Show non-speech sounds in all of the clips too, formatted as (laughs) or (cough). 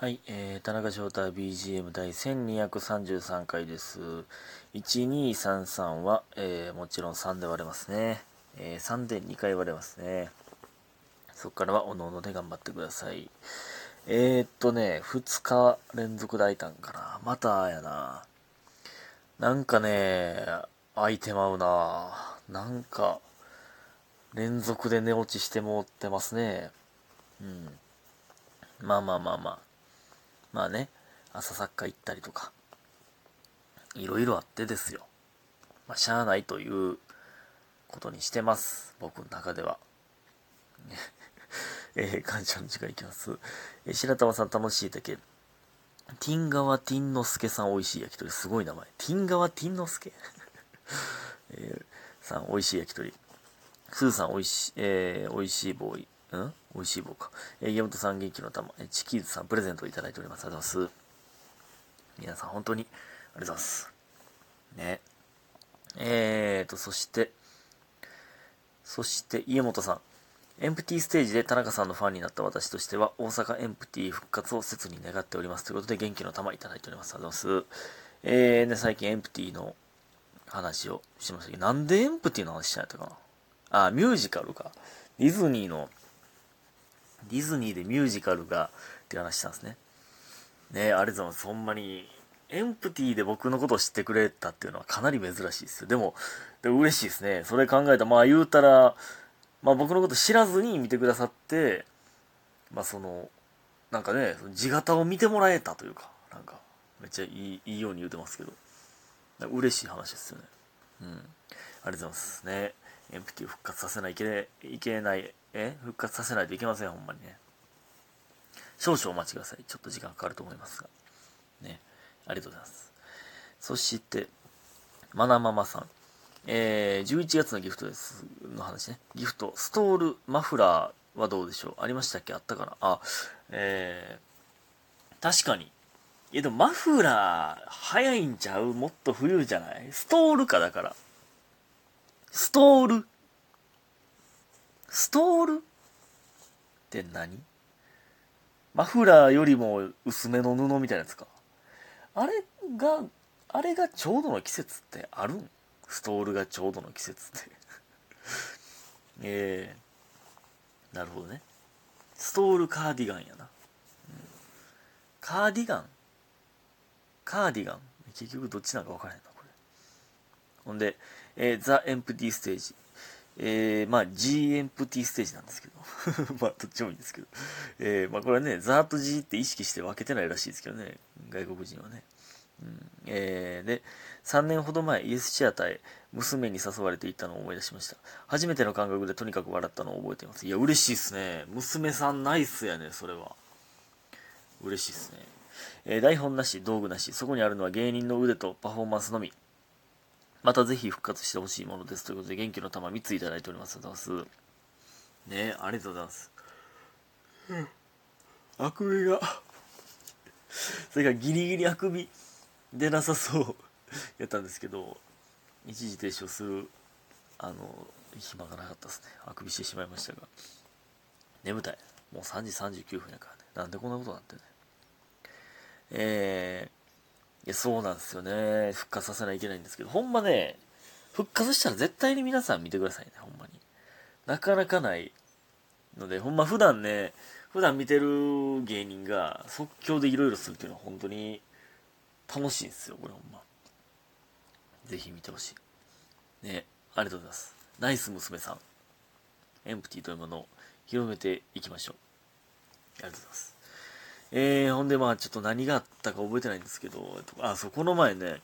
はい、えー、田中翔太 BGM 第1233回です。1233は、えー、もちろん3で割れますね。えー、3で2回割れますね。そこからはおのおので頑張ってください。えー、っとね、2日連続で開いたんかな。またやな。なんかね、開いてまうな。なんか、連続で寝落ちしてもってますね。うん。まあまあまあまあ。まあね、朝サッカー行ったりとか、いろいろあってですよ。まあ、しゃあないということにしてます。僕の中では。(laughs) えー、感謝の時間いきます。えー、白玉さん楽しいだけ。ティンガワティンノスケさん美味しい焼き鳥。すごい名前。ティンガワティンノスケ、(laughs) えー、さん美味しい焼き鳥。スーさん美味しい、えー、美味しいボーイ。ん？美味しい棒か。えー、山本さん元気の玉、えー、チキーズさんプレゼントをいただいております。ありがとうございます。皆さん本当にありがとうございます。ね。えーと、そして、そして、家元さん。エンプティステージで田中さんのファンになった私としては、大阪エンプティ復活を切に願っております。ということで、元気の玉いただいております。ありがとうございます。えー、ね、最近エンプティの話をしましたけど、なんでエンプティの話しないとかなあ、ミュージカルか。ディズニーのディズニーでミュージカルがって話したんですね。ねありがとうございます。ほんまに、エンプティで僕のことを知ってくれたっていうのはかなり珍しいですよ。でも、でも嬉しいですね。それ考えたら、まあ言うたら、まあ僕のこと知らずに見てくださって、まあその、なんかね、地形を見てもらえたというか、なんか、めっちゃいいいいように言うてますけど、嬉しい話ですよね。うん。ありがとうございますね。エンプティを復活させないけいけない、え？復活させないといけません、ほんまにね。少々お待ちください。ちょっと時間かかると思いますが。ね。ありがとうございます。そして、マナママさん。えー、11月のギフトです。の話ね。ギフト、ストール、マフラーはどうでしょう？ありましたっけ？あったかな？あ、えー、確かに。いやでもマフラー、早いんちゃう？もっと冬じゃない？ストールかだから。ストールストール？って何？マフラーよりも薄めの布みたいなやつか。あれが、あれがちょうどの季節ってあるん？ストールがちょうどの季節って。(laughs) ええー、なるほどね。ストールカーディガンやな。カーディガン？カーディガン？結局どっちなんか分からへんな、これ。ほんで、えー、ザ・エンプティステージ。えー、まあ、G エンプティステージなんですけど。(laughs) まあ、どっちもいいんですけど。えー、まあ、これはね、ザーと G って意識して分けてないらしいですけどね。外国人はね。うん、えー、で、3年ほど前、イエスシアターへ娘に誘われて行ったのを思い出しました。初めての感覚でとにかく笑ったのを覚えています。いや、嬉しいっすね。娘さんナイスやね、それは。嬉しいっすね。えー、台本なし、道具なし、そこにあるのは芸人の腕とパフォーマンスのみ。またぜひ復活してほしいものです。ということで、元気の玉3ついただいております。ありがとうございます。ねありがとうございます。うん。あくびが。それがギリギリあくび出なさそうやったんですけど、一時停止をする、あの、暇がなかったですね。あくびしてしまいましたが。眠たい。もう3時39分やからね。なんでこんなことになってね。えー、や、そうなんですよね。復活させないといけないんですけど、ほんまね、復活したら絶対に皆さん見てくださいね、ほんまに。なかなかないので、ほんま普段ね、普段見てる芸人が即興でいろいろするっていうのは本当に楽しいんですよ、これほんま。ぜひ見てほしい。ね、ありがとうございます。ナイス娘さん。エンプティというものを広めていきましょう。ありがとうございます。えー、ほんでまあちょっと何があったか覚えてないんですけど、あ、そ、この前ね、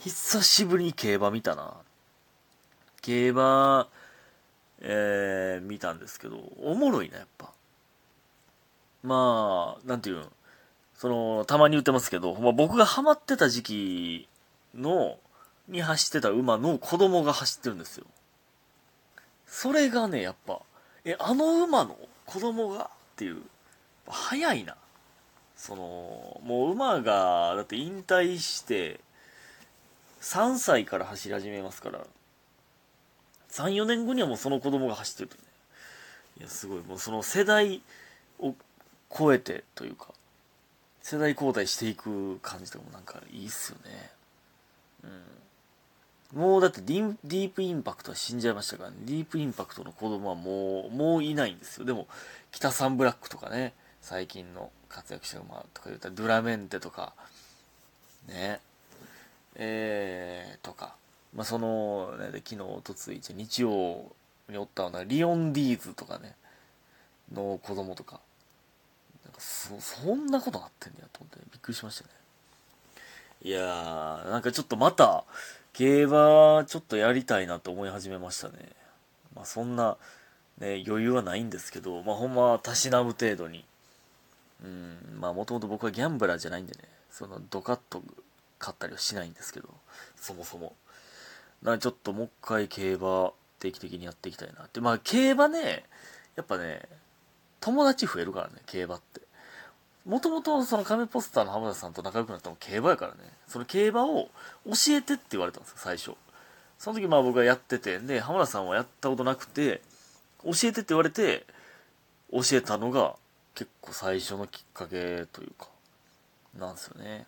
久しぶりに競馬見たな。競馬、えー、見たんですけど、おもろいな、やっぱ。まあ、なんていうん、その、たまに言ってますけど、まあ、僕がハマってた時期の、に走ってた馬の子供が走ってるんですよ。それがね、やっぱ、え、あの馬の子供がっていう、早いな。その、もう馬が、だって引退して、3歳から走り始めますから、3、4年後にはもうその子供が走ってるとね。いや、すごい。もうその世代を超えてというか、世代交代していく感じとかもなんかいいっすよね。うん。もうだってディディープインパクトは死んじゃいましたからね。ディープインパクトの子供はもう、もういないんですよ。でも、北サンブラックとかね、最近の活躍者が、まあ、とか言ったら、ドゥラメンテとか、ね、えー、とか、まあ、その、ね、で昨日、おとつい、日曜におったような、リオンディーズとかね、の子供とか、なんかそ、そんなことなってんねやと思って、びっくりしましたね。いやー、なんかちょっとまた、競馬ちょっとやりたいなと思い始めましたね。まあそんな、ね、余裕はないんですけど、まあほんま、たしなむ程度に。うん、まあもともと僕はギャンブラーじゃないんでね、そのドカッと買ったりはしないんですけど、そもそも。だからちょっともう一回競馬定期的にやっていきたいなって。まあ競馬ね、やっぱね、友達増えるからね、競馬って。もともとその亀ポスターの浜田さんと仲良くなったのも競馬やからね。その競馬を教えてって言われたんですよ、最初。その時まあ僕がやってて、で、浜田さんはやったことなくて、教えてって言われて、教えたのが結構最初のきっかけというか、なんですよね。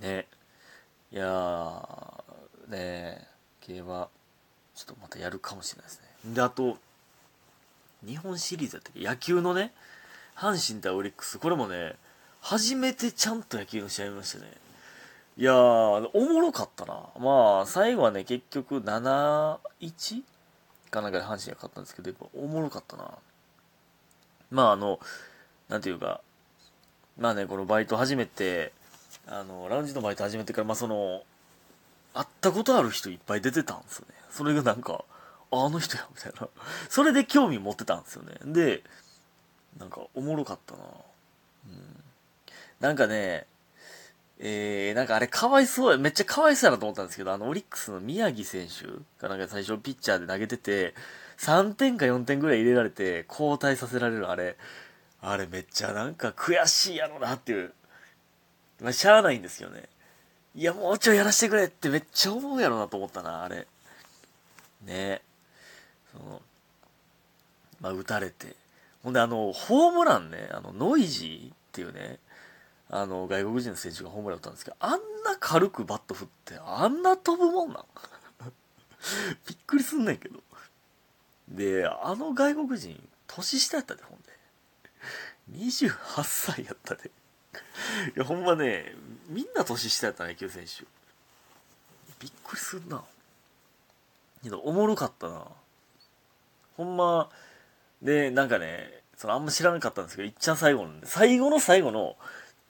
ね。いやー、ね競馬、ちょっとまたやるかもしれないですね。で、あと、日本シリーズやったっけ？野球のね、阪神対オリックス、これもね、初めてちゃんと野球の試合見ましたね。いやー、おもろかったな。まあ、最後はね、結局7-1かなんかで阪神が勝ったんですけど、やっぱおもろかったな。まあ、あの、なんていうか、まあね、このバイト始めて、あの、ラウンジのバイト始めてから、まあその、会ったことある人いっぱい出てたんですよね。それがなんか、あの人や、みたいな。それで興味持ってたんですよね。で、なんかおもろかったなうん。なんかね、えー、なんかあれかわいそうや、めっちゃかわいそうやなと思ったんですけど、あのオリックスの宮城選手がなんか最初ピッチャーで投げてて、3点か4点ぐらい入れられて交代させられるあれ、あれめっちゃなんか悔しいやろなっていう。まあ、しゃあないんですよね。いや、もうちょいやらせてくれってめっちゃ思うやろなと思ったな、あれ。ねその、まあ、打たれて。ほんで、あの、ホームランね、あの、ノイジーっていうね、あの、外国人の選手がホームラン打ったんですけど、あんな軽くバット振って、あんな飛ぶもんなん？(laughs) びっくりすんねんけど。で、あの外国人、年下やったで、ほんで。28歳やったで。いや、ほんまね、みんな年下やったね、野球選手。びっくりすんな。けど、おもろかったな。ほんま、で、なんかね、そのあんま知らなかったんですけど、いっちゃん最後の、最後の最後の、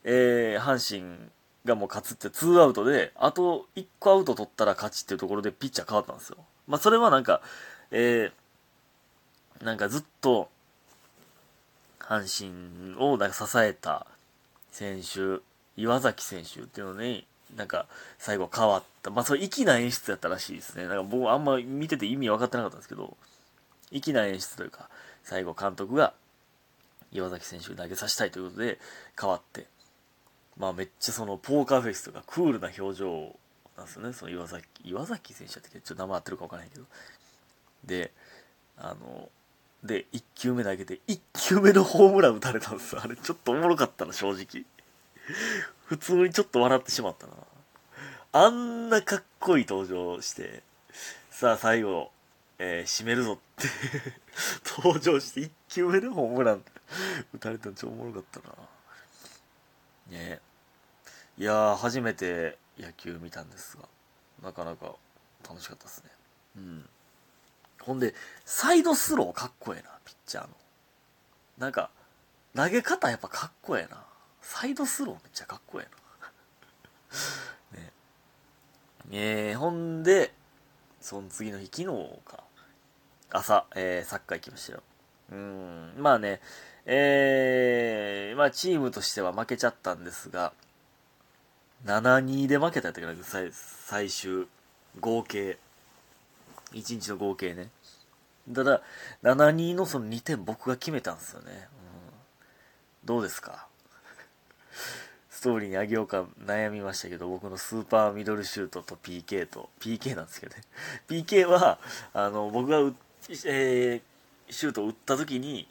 えー、阪神がもう勝つって2アウトで、あと1個アウト取ったら勝ちっていうところでピッチャー変わったんですよ。まあそれはなんか、えー、なんかずっと、阪神をなんか支えた選手、岩崎選手っていうのに、なんか最後変わった。まあそれ粋な演出やったらしいですね。なんか僕あんま見てて意味分かってなかったんですけど、粋な演出というか、最後監督が岩崎選手に投げさせたいということで変わって、まあめっちゃそのポーカーフェイスとかクールな表情なんですよね、その岩崎、岩崎選手だってちょっと名前合ってるか分からないけど。で、あの、で、1球目投げて、1球目のホームラン打たれたんです。あれちょっとおもろかったな、正直。(laughs) 普通にちょっと笑ってしまったな。あんなかっこいい登場して、さあ最後、えー、締めるぞって (laughs) 登場して1球目でホームラン打たれたの超おもろかったな。ねいやー、初めて野球見たんですが、なかなか楽しかったですね。うん。ほんで、サイドスローかっこええな、ピッチャーの。なんか、投げ方やっぱかっこええな。サイドスローめっちゃかっこええな。(laughs) ね。えー、ほんで、その次の日、昨日か。朝、えー、サッカー行きましたよ。うん、まあね、えー、まあチームとしては負けちゃったんですが、7-2で負けたやったかな、最最終、合計。1日の合計ね。ただ、7-2のその2点僕が決めたんですよね。うん、どうですか？ストーリーにあげようか悩みましたけど、僕のスーパーミドルシュートと PK と、PK なんですけどね。PK は、あの、僕がえー、シュートを打った時に、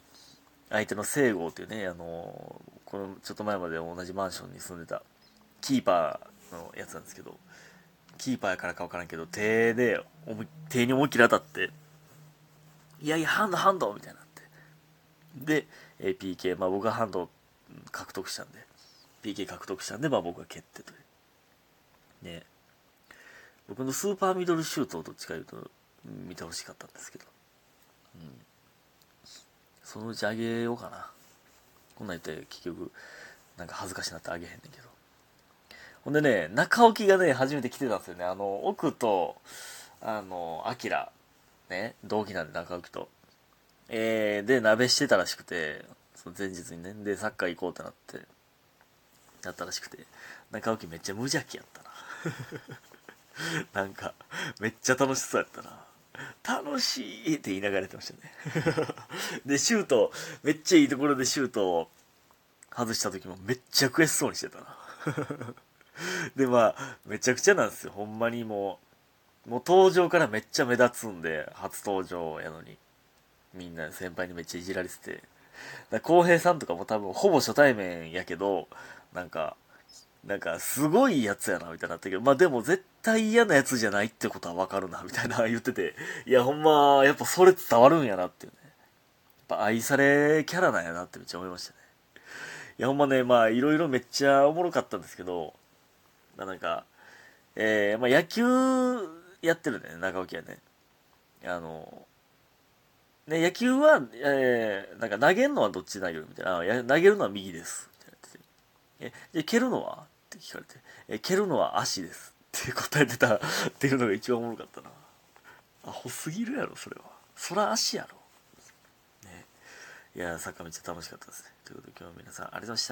相手の聖郷っていうね、あの、このちょっと前まで同じマンションに住んでたキーパーのやつなんですけどキーパーやからか分からんけど手で手に思いっきり当たっていやいやハンドハンドみたいになって。で、え PK まあ僕がハンド獲得したんで PK 獲得したんでまあ僕が蹴ってという。ね僕のスーパーミドルシュートをどっちかいうと見てほしかったんですけど、うん、そのうちあげようかな。こんなん言って結局なんか恥ずかしなってあげへんねんけど。ほんでね中置きがね初めて来てたんですよね。あの奥とあのアキラ。ね同期なんで中置きと。えー、で鍋してたらしくてその前日にね。でサッカー行こうってなってやったらしくて。中置きめっちゃ無邪気やったな。(laughs) なんかめっちゃ楽しそうやったな。楽しいって言いながらやってましたね。(laughs) でシュートめっちゃいいところでシュートを外した時もめっちゃ悔しそうにしてたな。(laughs) でまあめちゃくちゃなんですよ。ほんまにもうもう登場からめっちゃ目立つんで初登場やのに。みんな先輩にめっちゃいじられてて。だ浩平さんとかも多分ほぼ初対面やけどなんかなんかすごいやつやなみたいなったけどまあでも絶対嫌なやつじゃないってことはわかるなみたいな言ってて。いやほんまやっぱそれ伝わるんやなっていうね。やっぱ愛されキャラなんやなってめっちゃ思いましたね。いやほんまねまあいろいろめっちゃおもろかったんですけどまあなんかえー、まあ野球やってるね中置はねあのね、野球は、えー、なんか投げるのはどっち投げるみたいな。投げるのは右です。みたいなててえ、で、蹴るのは？って聞かれて。え、蹴るのは足です。って答えてたっていうのが一番おもろかったな。アホすぎるやろ、それは。そら足やろ。ね。いや、サッカーめっちゃ楽しかったですね。ということで今日は皆さんありがとうございました。